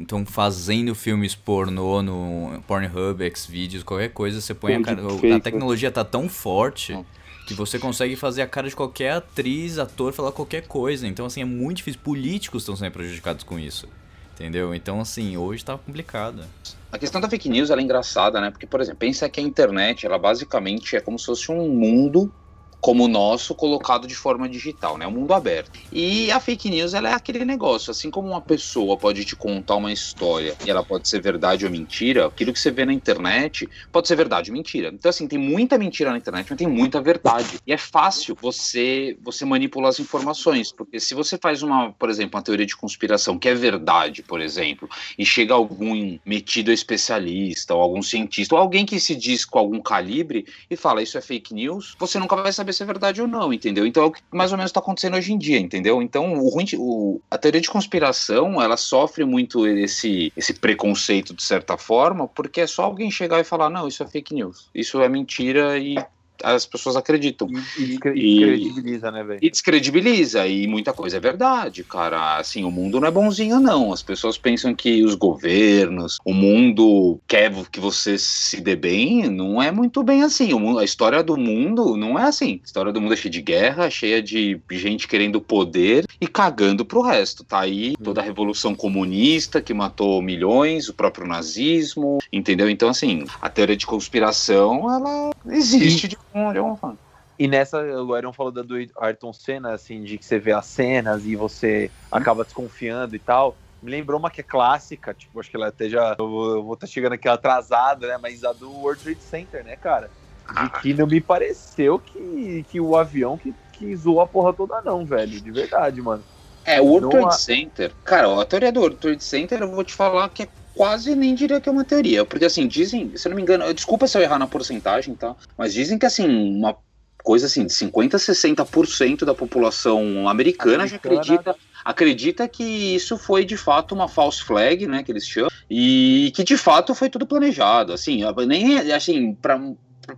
estão fazendo filmes pornô no Pornhub, Xvideos, qualquer coisa, você põe a cara, deepfake, a né? tecnologia tá tão forte Não. que você consegue fazer a cara de qualquer atriz, ator falar qualquer coisa. Então assim, é muito difícil. Políticos estão sendo prejudicados com isso. Entendeu? Então assim, hoje tá complicado. A questão da fake news é engraçada, né? Porque, por exemplo, pensa que a internet, ela basicamente é como se fosse um mundo como o nosso, colocado de forma digital, né? Um mundo aberto. E a fake news, ela é aquele negócio, assim como uma pessoa pode te contar uma história e ela pode ser verdade ou mentira, aquilo que você vê na internet pode ser verdade ou mentira. Então, assim, tem muita mentira na internet, mas tem muita verdade. E é fácil você, você manipular as informações, porque se você faz uma, por exemplo, uma teoria de conspiração que é verdade, por exemplo, e chega algum metido especialista, ou algum cientista, ou alguém que se diz com algum calibre e fala isso é fake news, você nunca vai saber se é verdade ou não, entendeu? Então é o que mais ou menos está acontecendo hoje em dia, entendeu? Então o ruim, o- a teoria de conspiração, ela sofre muito esse, esse preconceito de certa forma, porque é só alguém chegar e falar, não, isso é fake news, isso é mentira e as pessoas acreditam. E, e E- descredibiliza, né, velho? E descredibiliza, e muita coisa é verdade, cara. Assim, o mundo não é bonzinho, não. As pessoas pensam que os governos, o mundo quer que você se dê bem, não é muito bem assim. Mundo, a história do mundo não é assim. A história do mundo é cheia de guerra, cheia de gente querendo poder e cagando pro resto. Tá aí toda a revolução comunista que matou milhões, o próprio nazismo, entendeu? Então, assim, a teoria de conspiração, ela existe de, alguma forma. E nessa, o Aaron falou da do Ayrton Senna, assim, de que você vê as cenas e você acaba desconfiando e tal. Me lembrou uma que é clássica, tipo, acho que ela até já. Eu vou- eu vou estar chegando aqui atrasada, né? Mas a do World Trade Center, né, cara? De que não me pareceu que, que o avião que, que zoou a porra toda, não, velho. De verdade, mano. É, o World Trade Center. Cara, a teoria do World Trade Center, eu vou te falar que é quase nem diria que é uma teoria. Porque assim, dizem, se eu não me engano, desculpa se eu errar na porcentagem, tá? Mas dizem que assim, uma coisa assim, de 50% a 60% da população americana, já Americana, acredita. Acredita que isso foi de fato uma false flag, né, que eles chamam, e que de fato foi tudo planejado, assim, nem assim, para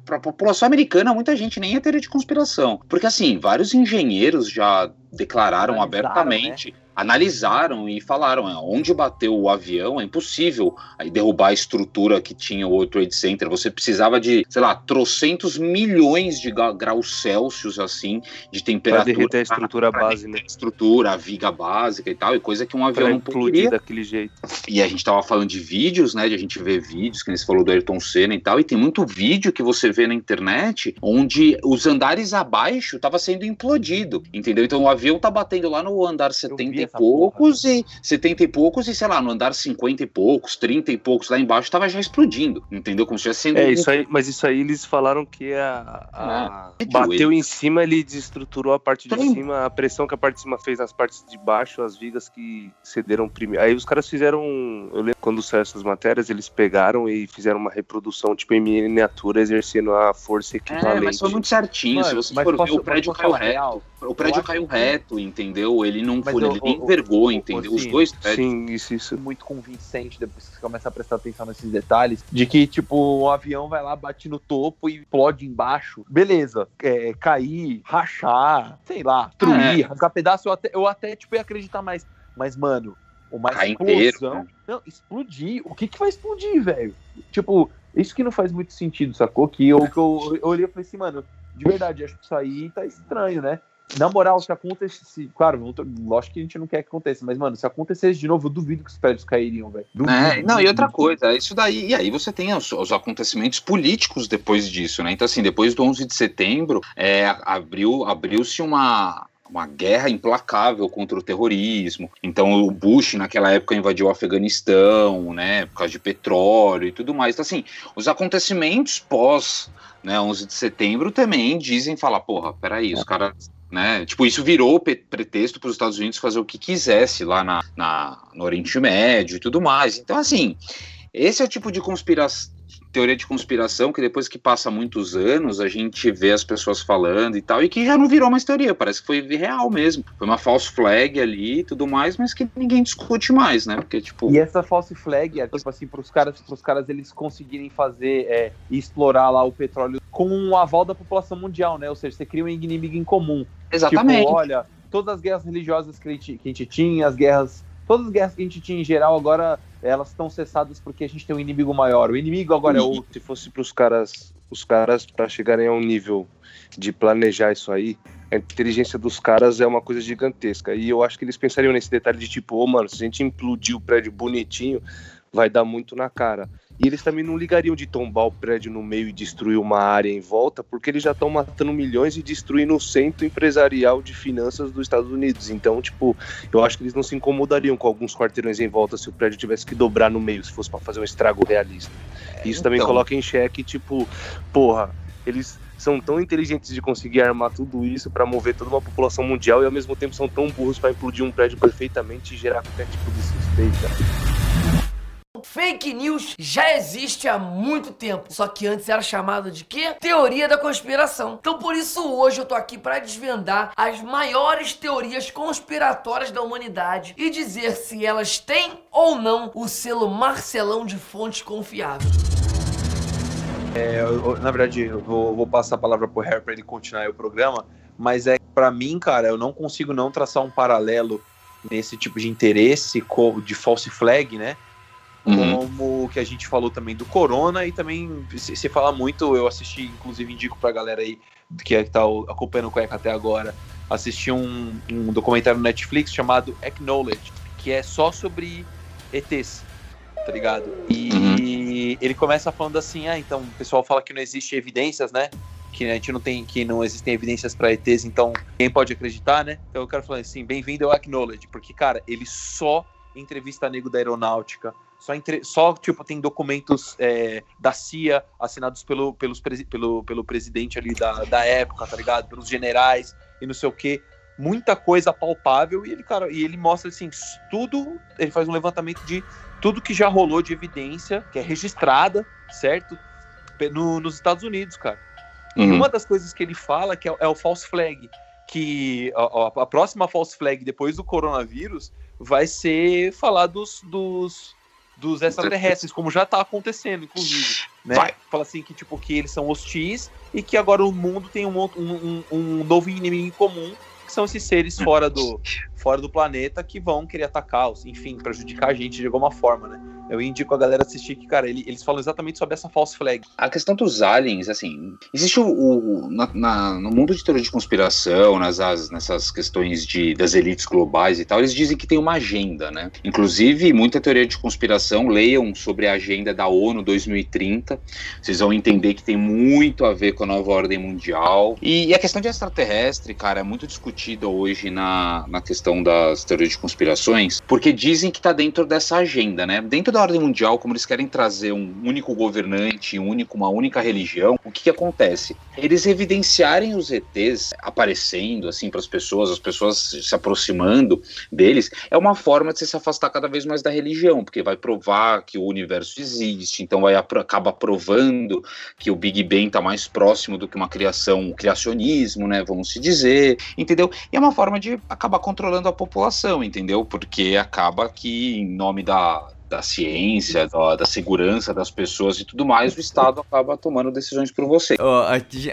para a população americana, muita gente nem é teoria de conspiração. Porque, assim, vários engenheiros já declararam Analisaram, abertamente analisaram e falaram: é, onde bateu o avião é impossível aí derrubar a estrutura que tinha o World Trade Center. Você precisava de, sei lá, trocentos milhões de gra- graus Celsius, assim, de Pra temperatura. derreter a estrutura pra base, né? a estrutura, a viga básica e tal, e coisa que um avião Pra não poderia. daquele jeito. E a gente tava falando de vídeos, né? De a gente ver vídeos, que nem você falou do Ayrton Senna e tal, e tem muito vídeo que você vê na internet onde os andares abaixo tava sendo implodido, entendeu? Então o avião tá batendo lá no andar 70 e poucos e 70 e poucos e sei lá, no andar 50 e poucos, 30 e poucos lá embaixo tava já explodindo, entendeu? Como se estivesse sendo É, isso aí, mas isso aí eles falaram que a, a- É, bateu em cima, ele desestruturou a parte de Sim. cima, a pressão que a parte de cima fez nas partes de baixo, as vigas que cederam primeiro. Aí os caras fizeram, eu lembro quando saiu essas matérias, eles pegaram e fizeram uma reprodução tipo em miniatura, exercendo a força É, equivalente. mas foi muito certinho. Se Mano, você mas for posso- ver, o prédio caiu real? O prédio caiu que- reto, entendeu? Ele não Mas foi, eu- ele nem envergou, eu- entendeu? eu- Os sim. dois prédios. Sim, isso, isso. muito convincente depois que você começa a prestar atenção nesses detalhes, de que, tipo, o avião vai lá, bate no topo e explode embaixo. Beleza, é, cair, rachar, sei lá, destruir, É. arrancar pedaço, eu até, eu até, tipo, ia acreditar mais. Mas, mano, uma Cair explosão... inteiro, né? Não, explodir, o que que vai explodir, velho? Tipo, isso que não faz muito sentido, sacou? Que eu, que eu, eu olhei e falei assim, mano, de verdade, acho que isso aí tá estranho, né? Na moral, se acontecesse. Claro, não tô- lógico que a gente não quer que aconteça, mas, mano, se acontecesse de novo, eu duvido que os prédios cairiam, velho. É, não, e outra coisa, isso daí, e aí você tem os, os acontecimentos políticos depois disso, né? Então, assim, depois do 11 de setembro, é, abriu, abriu-se uma, uma guerra implacável contra o terrorismo. Então, o Bush, naquela época, invadiu o Afeganistão, né? Por causa de petróleo e tudo mais. Então, assim, os acontecimentos pós né, 11 de setembro também dizem, falar, porra, peraí, os caras né? Tipo, isso virou pretexto para os Estados Unidos fazer o que quisesse lá na, na- no Oriente Médio e tudo mais. Então, assim, esse é o tipo de conspiração. Teoria de conspiração que depois que passa muitos anos a gente vê as pessoas falando e tal, e que já não virou mais teoria, parece que foi real mesmo. Foi uma false flag ali e tudo mais, mas que ninguém discute mais, né? Porque, tipo. E essa false flag é tipo assim, pros caras, pros caras eles conseguirem fazer é, e explorar lá o petróleo com o aval da população mundial, né? Ou seja, você cria um inimigo em comum. Exatamente. Tipo, olha, todas as guerras religiosas que a gente, que a gente tinha, as guerras. Todas as guerras que a gente tinha em geral, agora elas estão cessadas porque a gente tem um inimigo maior. O inimigo agora é outro. Se fosse para os caras, os caras para chegarem a um nível de planejar isso aí, a inteligência dos caras é uma coisa gigantesca. E eu acho que eles pensariam nesse detalhe de tipo, ô mano, se a gente implodir o prédio bonitinho, vai dar muito na cara. E eles também não ligariam de tombar o prédio no meio e destruir uma área em volta, porque eles já estão matando milhões e destruindo o centro empresarial de finanças dos Estados Unidos. Então, tipo, eu acho que eles não se incomodariam com alguns quarteirões em volta se o prédio tivesse que dobrar no meio, se fosse para fazer um estrago realista. Isso também então. coloca em xeque, tipo, porra, eles são tão inteligentes de conseguir armar tudo isso para mover toda uma população mundial e ao mesmo tempo são tão burros para implodir um prédio perfeitamente e gerar qualquer tipo de suspeita. Fake news já existe há muito tempo, só que antes era chamado de quê? Teoria da conspiração. Então por isso hoje eu tô aqui para desvendar as maiores teorias conspiratórias da humanidade e dizer se elas têm ou não o selo Marcelão de fonte confiável. É, eu- na verdade, eu vou, vou passar a palavra pro Harry para ele continuar o programa, mas é para mim, cara, eu não consigo não traçar um paralelo nesse tipo de interesse de false flag, né? Uhum. Como o que a gente falou também do Corona e também se, se fala muito, eu assisti, inclusive indico pra galera aí que é- tá acompanhando o Cueca até agora, assisti um, um documentário no Netflix chamado Acknowledge, que é só sobre ETs, tá ligado? E ele começa falando assim, ah, então o pessoal fala que não existe evidências, né? Que a gente não tem, que não existem evidências para ETs, então quem pode acreditar, né? Então eu quero falar assim, bem-vindo ao Acknowledge, porque cara, ele só entrevista nego da aeronáutica, só, entre, só tipo tem documentos é, da CIA assinados pelo, pelos, pelo, pelo presidente ali da, da época, tá ligado? Pelos generais e não sei o que. Muita coisa palpável e ele, cara, e ele mostra assim, tudo, ele faz um levantamento de tudo que já rolou de evidência, que é registrada, certo? No, nos Estados Unidos, cara. E Uhum. uma das coisas que ele fala que é, é o false flag, que a, a- a próxima false flag depois do coronavírus vai ser falar dos, dos, dos extraterrestres, como já tá acontecendo, inclusive. Né? Vai. Fala assim que tipo que eles são hostis e que agora o mundo tem um, um, um- um novo inimigo em comum, que são esses seres fora do fora do planeta que vão querer atacar, enfim, prejudicar a gente de alguma forma, né? Eu indico a galera assistir que, cara, ele- eles falam exatamente sobre essa false flag. A questão dos aliens, assim, existe o, o- na- na- no mundo de teoria de conspiração, nas, as- nessas questões de, das elites globais e tal, eles dizem que tem uma agenda, né? Inclusive, muita teoria de conspiração, leiam sobre a agenda da ONU 2030, vocês vão entender que tem muito a ver com a nova ordem mundial. E, e a questão de extraterrestre, cara, é muito discutida hoje na, na questão das teorias de conspirações, porque dizem que tá dentro dessa agenda, né? Dentro da ordem mundial, como eles querem trazer um único governante, um único, uma única religião, o que, que acontece? Eles evidenciarem os ETs aparecendo, assim, para as pessoas, as pessoas se aproximando deles, é uma forma de você se afastar cada vez mais da religião, porque vai provar que o universo existe, então vai acaba provando que o Big Bang está mais próximo do que uma criação, um criacionismo, né, vamos se dizer, entendeu? E é uma forma de acabar controlando a população, entendeu? Porque acaba que em nome da da ciência, da, da segurança das pessoas e tudo mais, o Estado acaba tomando decisões por você.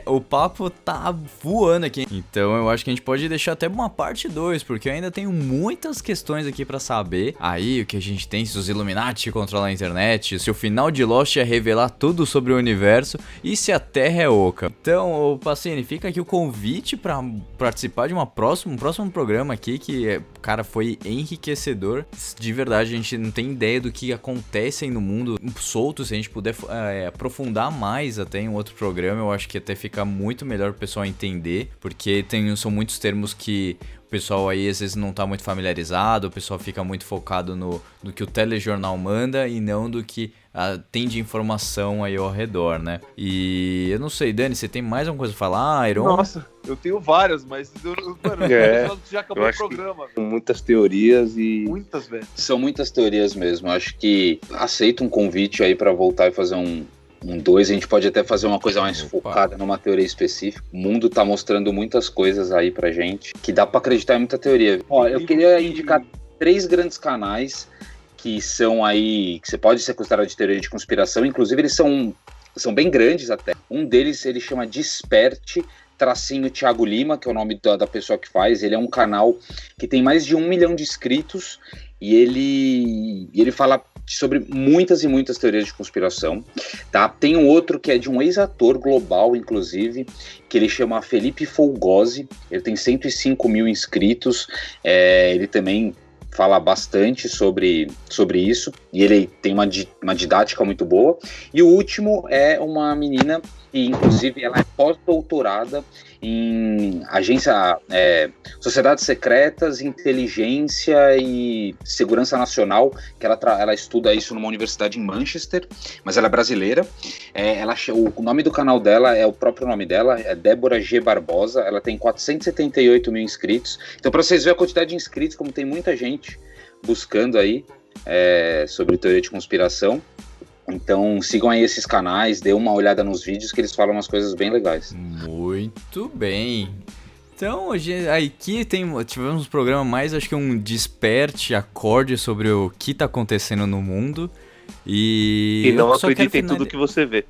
O papo tá voando aqui. Então eu acho que a gente pode deixar até uma parte 2, porque eu ainda tenho muitas questões aqui pra saber. Aí o que a gente tem, se os Illuminati controlam a internet, se o final de Lost é revelar tudo sobre o universo e se a Terra é oca. Então, ô Pacini, fica aqui o convite pra participar de uma próxima, um próximo programa aqui que, é, cara, foi enriquecedor. De verdade, a gente não tem ideia do que acontece aí no mundo solto. Se a gente puder é, aprofundar mais até em outro programa, eu acho que até fica muito melhor pro pessoal entender, porque tem, são muitos termos que o pessoal aí às vezes não tá muito familiarizado, o pessoal fica muito focado no, no que o telejornal manda e não do que ah, tem de informação aí ao redor, né? E eu não sei, Dani, você tem mais alguma coisa pra falar, Iron? Nossa, eu tenho várias, mas eu, mano, É, já acabou eu o programa, muitas teorias e. Muitas, velho. São muitas teorias mesmo. Acho que aceito um convite aí para voltar e fazer um um dois. A gente pode até fazer uma coisa mais Opa. focada numa teoria específica. O mundo tá mostrando muitas coisas aí pra gente que dá pra acreditar em muita teoria. Ó, eu queria indicar três grandes canais que são aí que você pode ser considerado de teoria de conspiração. Inclusive eles são são bem grandes até. Um deles ele chama Desperte tracinho Thiago Lima, que é o nome da, da pessoa que faz. Ele é um canal que tem mais de um milhão de inscritos e ele, ele fala sobre muitas e muitas teorias de conspiração, tá? Tem um outro que é de um ex-ator global, inclusive, que ele chama Felipe Folgosi, ele tem 105 mil inscritos, é, ele também fala bastante sobre, sobre isso, e ele tem uma, di- uma didática muito boa. E o último é uma menina que, inclusive, ela é pós-doutorada em agência, é, sociedades secretas, inteligência e segurança nacional, que ela, ela estuda isso numa universidade em Manchester, mas ela é brasileira. É, ela, o nome do canal dela é o próprio nome dela, é Débora G. Barbosa, ela tem 478 mil inscritos. Então, para vocês verem a quantidade de inscritos, como tem muita gente buscando aí é, sobre teoria de conspiração. Então sigam aí esses canais, dê uma olhada nos vídeos que eles falam umas coisas bem legais. Muito bem. Então, hoje aqui tem, tivemos um programa mais, acho que um desperte, acorde sobre o que tá acontecendo no mundo. E, E não acredite em tudo que você vê.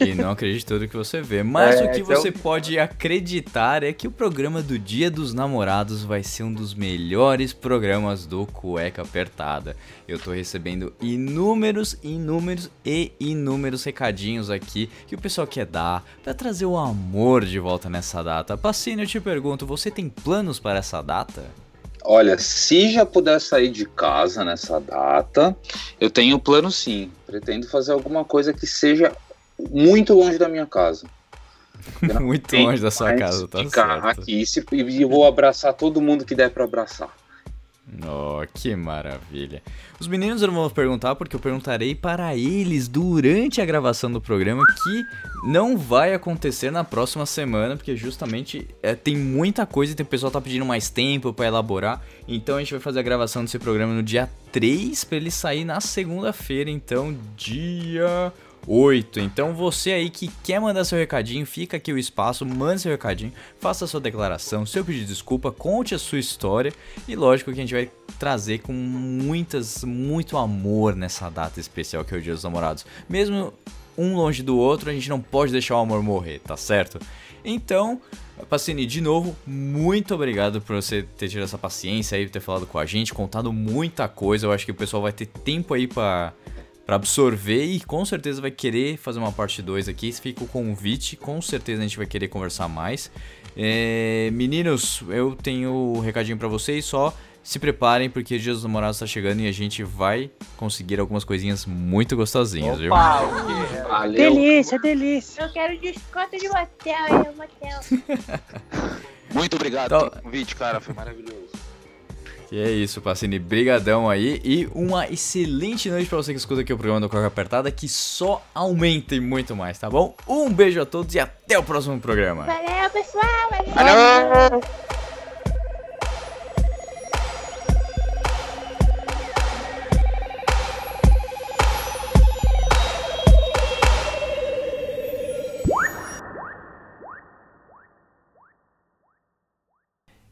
E não acredite tudo que você vê. Mas É, o que então- você pode acreditar é que o programa do Dia dos Namorados vai ser um dos melhores programas do Cueca Apertada. Eu tô recebendo inúmeros, inúmeros e inúmeros recadinhos aqui que o pessoal quer dar pra trazer o amor de volta nessa data. Pacini, eu te pergunto, você tem planos para essa data? Olha, se já puder sair de casa nessa data, eu tenho plano sim. Pretendo fazer alguma coisa que seja muito longe da minha casa. <laughs> Muito longe da sua casa, tá ficar certo. aqui e vou abraçar todo mundo que der pra abraçar. Oh, que maravilha. Os meninos eu não vou perguntar porque eu perguntarei para eles durante a gravação do programa que não vai acontecer na próxima semana, porque justamente é, tem muita coisa e tem, o pessoal tá pedindo mais tempo para elaborar. Então a gente vai fazer a gravação desse programa no dia 3 para ele sair na segunda-feira, então dia 8. Então você aí que quer mandar seu recadinho, fica aqui o espaço, manda seu recadinho, faça sua declaração, seu pedido de desculpa, conte a sua história e lógico que a gente vai trazer com muitas, muito amor nessa data especial que é o Dia dos Namorados. Mesmo um longe do outro, a gente não pode deixar o amor morrer, tá certo? Então, Pacini, de novo, muito obrigado por você ter tido essa paciência aí, ter falado com a gente, contado muita coisa. Eu acho que o pessoal vai ter tempo aí pra, pra absorver e com certeza vai querer fazer uma parte 2 aqui. Fica o convite, com certeza a gente vai querer conversar mais. É, meninos, eu tenho um recadinho pra vocês só. Se preparem porque o Dia dos Namorados tá chegando e a gente vai conseguir algumas coisinhas muito gostosinhas, viu? Valeu. Delícia, delícia. Eu quero desconto de motel, é motel. <laughs> Muito obrigado Então- pelo convite, cara. Foi maravilhoso. Que é isso, Pacini, brigadão aí e uma excelente noite pra você que escuta aqui o programa do Coca Apertada que só aumenta e muito mais, tá bom? Um beijo a todos e até o próximo programa. Valeu, pessoal. Valeu. Valeu!